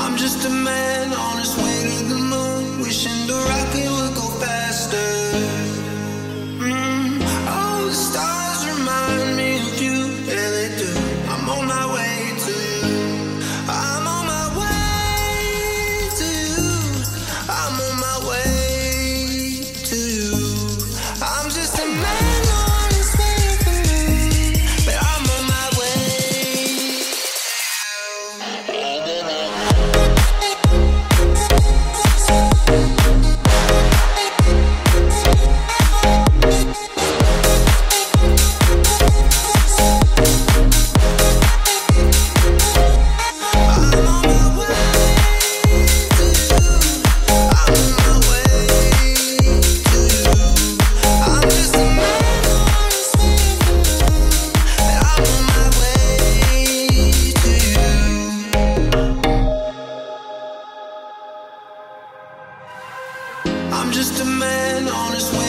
I'm just a man on his way to the moon, wishing to rock and I'm just a man on his way.